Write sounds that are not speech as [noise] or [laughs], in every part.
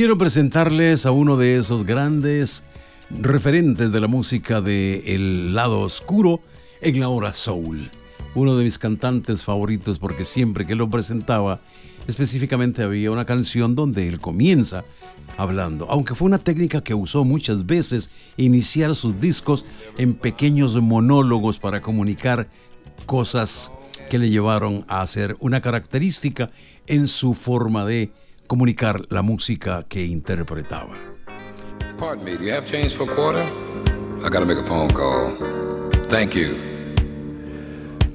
Quiero presentarles a uno de esos grandes referentes de la música de El lado oscuro en la hora soul. Uno de mis cantantes favoritos porque siempre que lo presentaba, específicamente había una canción donde él comienza hablando, aunque fue una técnica que usó muchas veces iniciar sus discos en pequeños monólogos para comunicar cosas que le llevaron a hacer una característica en su forma de comunicar la música que interpretaba. Pardon me, do you have change for a quarter? I gotta make a phone call. Thank you.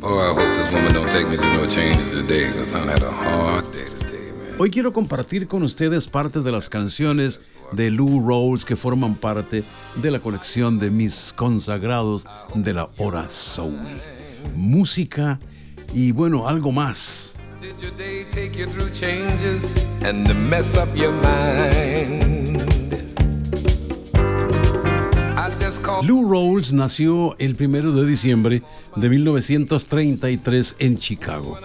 Oh, I hope this woman don't take me through no changes today, because I had a hard day today, man. Hoy quiero compartir con ustedes parte de las canciones de Lou Rawls que forman parte de la colección de mis consagrados de la hora soul. Música y bueno, algo más. Take you through changes and mess up your mind? Lou Rawls nació el 1 de diciembre de 1933 en Chicago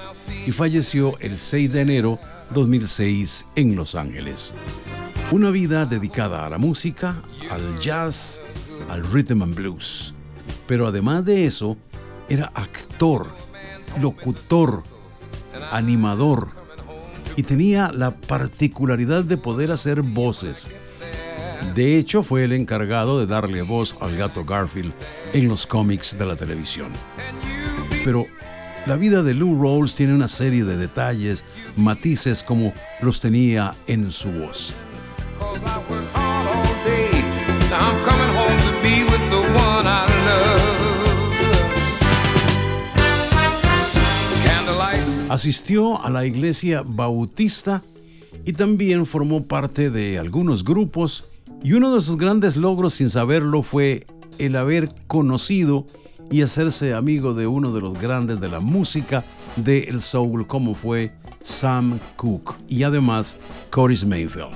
y falleció el 6 de enero 2006 en Los Ángeles. Una vida dedicada a la música, al jazz, al rhythm and blues. Pero además de eso, era actor, locutor, animador y tenía la particularidad de poder hacer voces. De hecho, fue el encargado de darle voz al gato Garfield en los cómics de la televisión. Pero la vida de Lou Rawls tiene una serie de detalles, matices como los tenía en su voz. Asistió a la iglesia bautista y también formó parte de algunos grupos y uno de sus grandes logros sin saberlo fue el haber conocido y hacerse amigo de uno de los grandes de la música del soul como fue Sam Cooke y además Curtis Mayfield.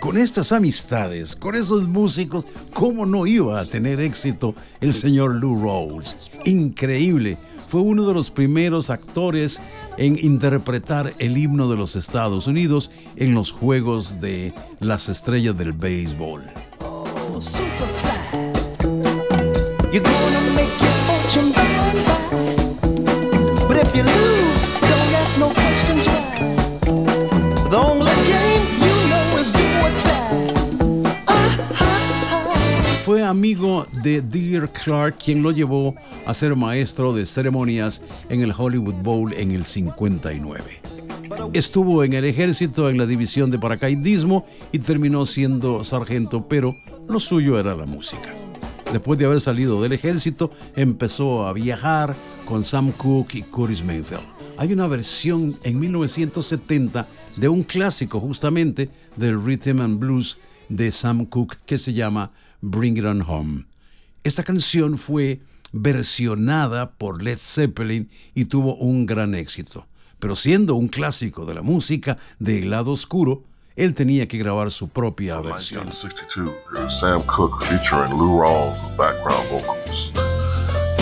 Con estas amistades, con esos músicos, ¿cómo no iba a tener éxito el señor Lou Rawls? Increíble. Fue uno de los primeros actores en interpretar el himno de los Estados Unidos en los Juegos de las Estrellas del Béisbol. Ask no Fue amigo de Dear Clark, quien lo llevó a ser maestro de ceremonias en el Hollywood Bowl en el 59. Estuvo en el ejército en la división de paracaidismo y terminó siendo sargento, pero lo suyo era la música. Después de haber salido del ejército, empezó a viajar con Sam Cooke y Curtis Mayfield. Hay una versión en 1970 de un clásico justamente del rhythm and blues de Sam Cooke que se llama Bring It On Home. Esta canción fue versionada por Led Zeppelin y tuvo un gran éxito. Pero siendo un clásico de la música del lado oscuro, él tenía que grabar su propia versión. 1962, here's Sam Cooke featuring Lou Rawls with background vocals.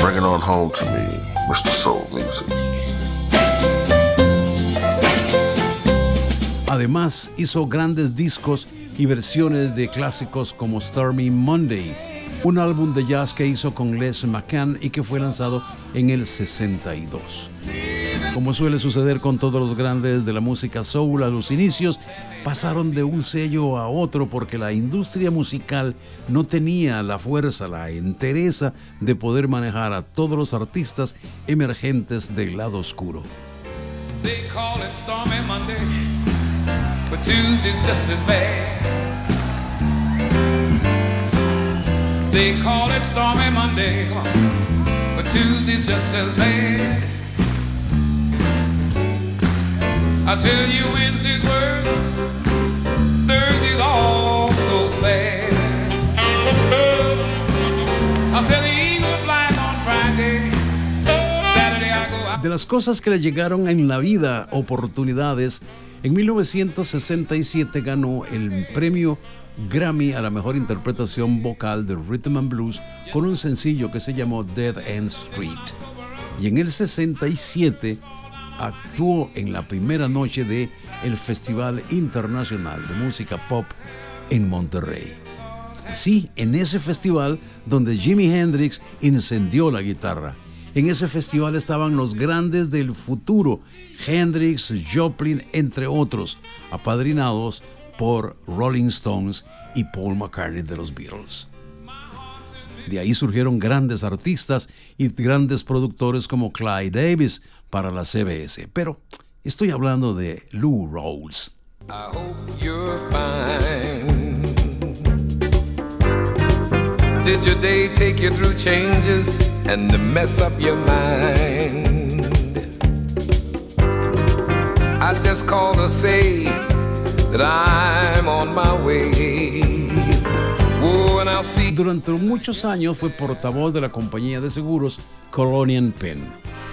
Bring it on home to me, Mr. Soul Music. Además, hizo grandes discos y versiones de clásicos como Stormy Monday, un álbum de jazz que hizo con Les McCann y que fue lanzado en el 62. Como suele suceder con todos los grandes de la música soul a los inicios, pasaron de un sello a otro porque la industria musical no tenía la fuerza, la entereza de poder manejar a todos los artistas emergentes del lado oscuro. They call it Stormy Monday, but Tuesday's just as bad. They call it Stormy Monday, but Tuesday's just as bad. I tell you, Wednesday's worse, Thursday's also sad. I said the eagle flies on Friday, Saturday I go out. De las cosas que le llegaron en la vida, oportunidades, en 1967 ganó el premio Grammy a la mejor interpretación vocal de Rhythm and Blues con un sencillo que se llamó Dead End Street. Y en el 67 actuó en la primera noche de el Festival Internacional de Música Pop en Monterrey. Sí, en ese festival donde Jimi Hendrix incendió la guitarra. En ese festival estaban los grandes del futuro, Hendrix, Joplin, entre otros, apadrinados por Rolling Stones y Paul McCartney de los Beatles. De ahí surgieron grandes artistas y grandes productores como Clyde Davis para la CBS. Pero estoy hablando de Lou Rawls. Did your day take changes and mess up your mind? I just called to say that I'm on my way. Durante muchos años fue portavoz de la compañía de seguros Colonial Penn.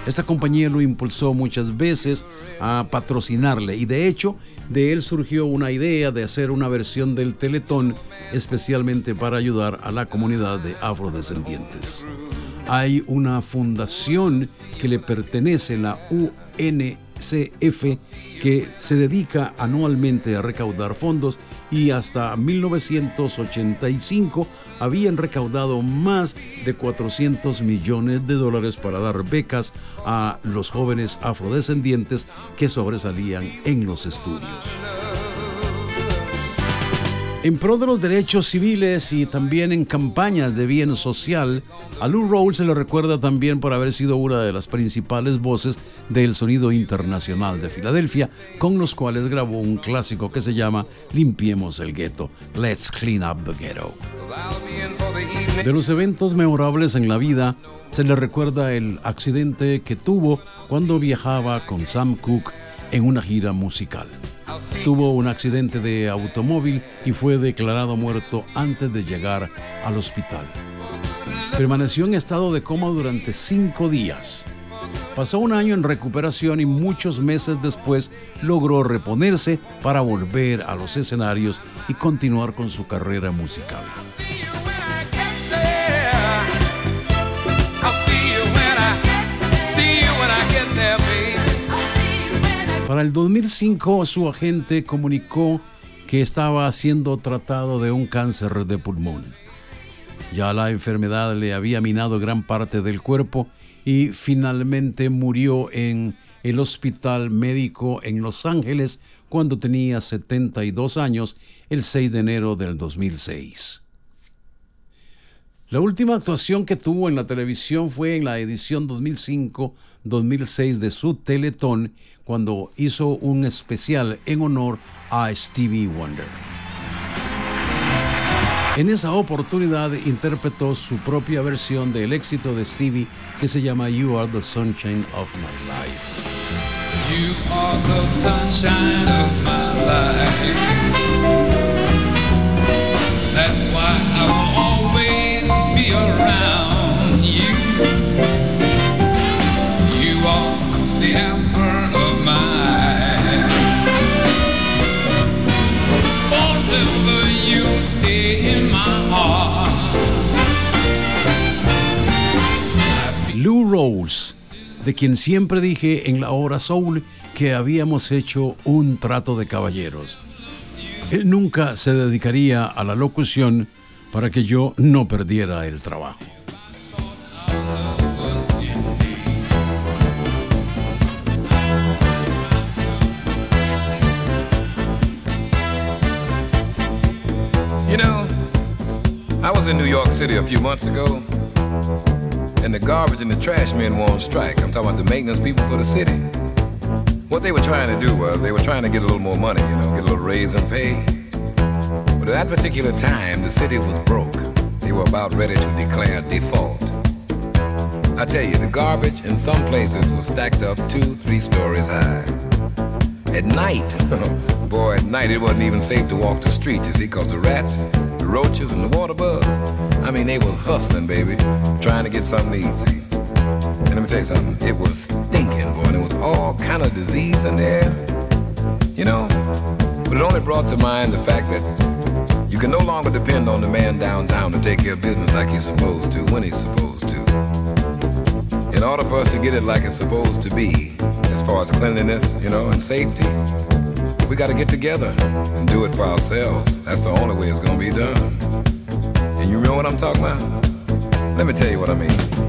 Esta compañía lo impulsó muchas veces a patrocinarle y de hecho de él surgió una idea de hacer una versión del Teletón especialmente para ayudar a la comunidad de afrodescendientes. Hay una fundación que le pertenece, la UNCF, que se dedica anualmente a recaudar fondos y hasta 1985 habían recaudado más de 400 millones de dólares para dar becas a los jóvenes afrodescendientes que sobresalían en los estudios. En pro de los derechos civiles y también en campañas de bien social, a Lou Rawls se le recuerda también por haber sido una de las principales voces del sonido internacional de Filadelfia, con los cuales grabó un clásico que se llama Limpiemos el gueto, Let's Clean Up the Ghetto. De los eventos memorables en la vida, se le recuerda el accidente que tuvo cuando viajaba con Sam Cooke en una gira musical. Tuvo un accidente de automóvil y fue declarado muerto antes de llegar al hospital. Permaneció en estado de coma durante cinco días. Pasó un año en recuperación y muchos meses después logró reponerse para volver a los escenarios y continuar con su carrera musical. Para el 2005 su agente comunicó que estaba siendo tratado de un cáncer de pulmón. Ya la enfermedad le había minado gran parte del cuerpo y finalmente murió en el hospital médico en Los Ángeles cuando tenía 72 años el 6 de enero del 2006. La última actuación que tuvo en la televisión fue en la edición 2005-2006 de su Teletón, cuando hizo un especial en honor a Stevie Wonder. En esa oportunidad interpretó su propia versión del éxito de Stevie que se llama You Are the Sunshine of My Life. You are the sunshine of my life. De quien siempre dije en la hora Soul que habíamos hecho un trato de caballeros. Él nunca se dedicaría a la locución para que yo no perdiera el trabajo. You know, I was in New York City a few months ago, and the garbage and the trash men were on strike. I'm talking about the maintenance people for the city. What they were trying to do was they were trying to get a little more money, you know, get a little raise in pay. But at that particular time, the city was broke. They were about ready to declare default. I tell you, the garbage in some places was stacked up two, three stories high. At night, [laughs] night, it wasn't even safe to walk the street, you see, because the rats, the roaches, and the water bugs, I mean, they were hustling, baby, trying to get something to eat, see. And let me tell you something, it was stinking, boy, and it was all kind of disease in there, you know. But it only brought to mind the fact that you can no longer depend on the man downtown to take care of business like he's supposed to, when he's supposed to. In order for us to get it like it's supposed to be, as far as cleanliness, you know, and safety, we got to get together and do it for ourselves. That's the only way it's going to be done. And you know what I'm talking about? Let me tell you what I mean.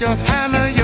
your Johanna,